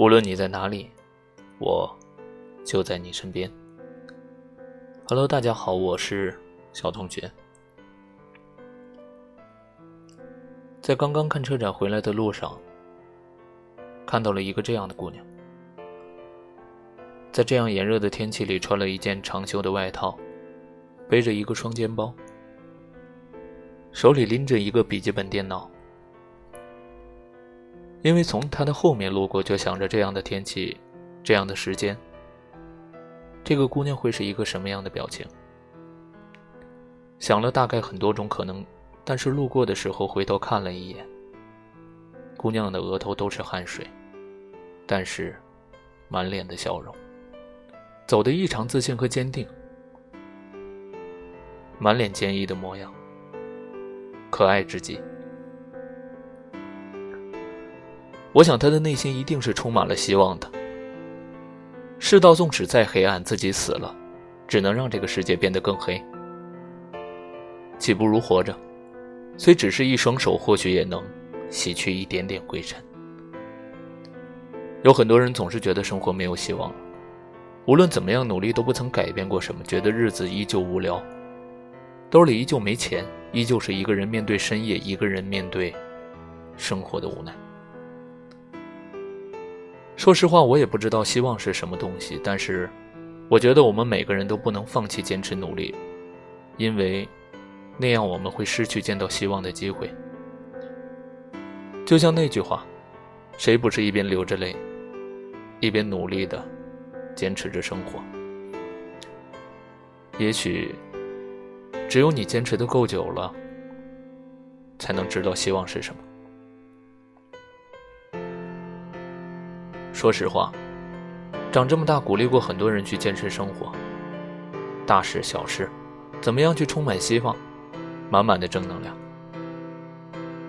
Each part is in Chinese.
无论你在哪里，我就在你身边。Hello，大家好，我是小同学。在刚刚看车展回来的路上，看到了一个这样的姑娘，在这样炎热的天气里，穿了一件长袖的外套，背着一个双肩包，手里拎着一个笔记本电脑。因为从她的后面路过，就想着这样的天气，这样的时间，这个姑娘会是一个什么样的表情？想了大概很多种可能。但是路过的时候，回头看了一眼，姑娘的额头都是汗水，但是满脸的笑容，走得异常自信和坚定，满脸坚毅的模样，可爱至极。我想他的内心一定是充满了希望的。世道纵使再黑暗，自己死了，只能让这个世界变得更黑，岂不如活着？虽只是一双手，或许也能洗去一点点灰尘。有很多人总是觉得生活没有希望了，无论怎么样努力都不曾改变过什么，觉得日子依旧无聊，兜里依旧没钱，依旧是一个人面对深夜，一个人面对生活的无奈。说实话，我也不知道希望是什么东西，但是我觉得我们每个人都不能放弃坚持努力，因为。那样我们会失去见到希望的机会。就像那句话：“谁不是一边流着泪，一边努力的坚持着生活？”也许，只有你坚持的够久了，才能知道希望是什么。说实话，长这么大，鼓励过很多人去坚持生活，大事小事，怎么样去充满希望？满满的正能量，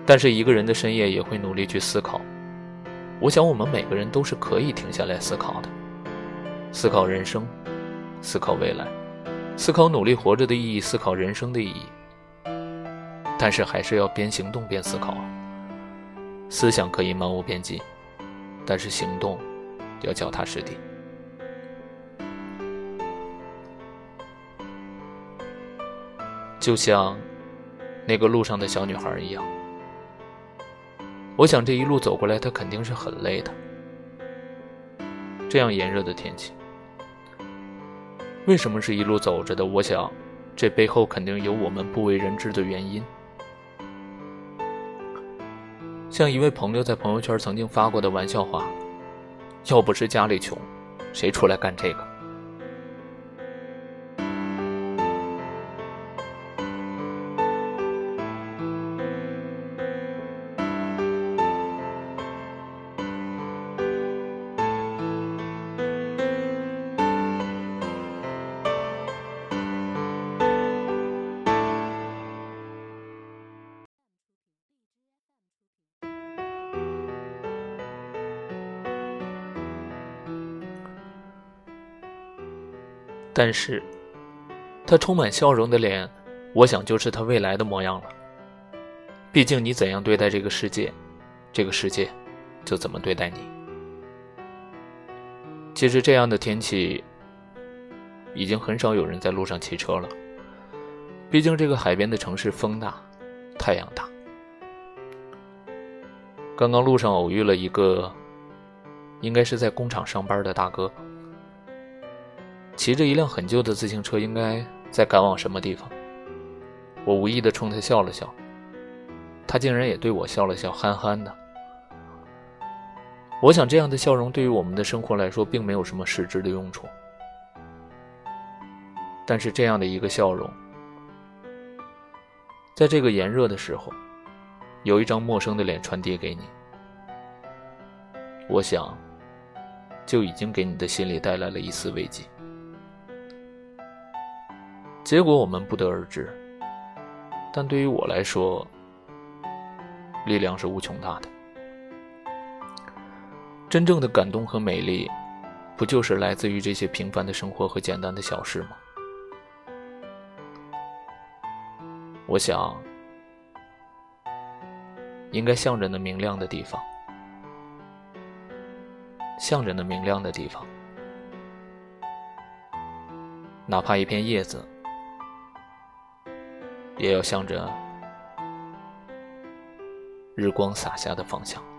但是一个人的深夜也会努力去思考。我想，我们每个人都是可以停下来思考的，思考人生，思考未来，思考努力活着的意义，思考人生的意义。但是，还是要边行动边思考。思想可以漫无边际，但是行动要脚踏实地。就像。那个路上的小女孩一样，我想这一路走过来，她肯定是很累的。这样炎热的天气，为什么是一路走着的？我想，这背后肯定有我们不为人知的原因。像一位朋友在朋友圈曾经发过的玩笑话：“要不是家里穷，谁出来干这个？”但是，他充满笑容的脸，我想就是他未来的模样了。毕竟你怎样对待这个世界，这个世界就怎么对待你。其实这样的天气，已经很少有人在路上骑车了。毕竟这个海边的城市风大，太阳大。刚刚路上偶遇了一个，应该是在工厂上班的大哥。骑着一辆很旧的自行车，应该在赶往什么地方？我无意的冲他笑了笑，他竟然也对我笑了笑，憨憨的。我想这样的笑容对于我们的生活来说，并没有什么实质的用处。但是这样的一个笑容，在这个炎热的时候，有一张陌生的脸传递给你，我想，就已经给你的心里带来了一丝慰藉。结果我们不得而知，但对于我来说，力量是无穷大的。真正的感动和美丽，不就是来自于这些平凡的生活和简单的小事吗？我想，应该向着那明亮的地方，向着那明亮的地方，哪怕一片叶子，也要向着日光洒下的方向。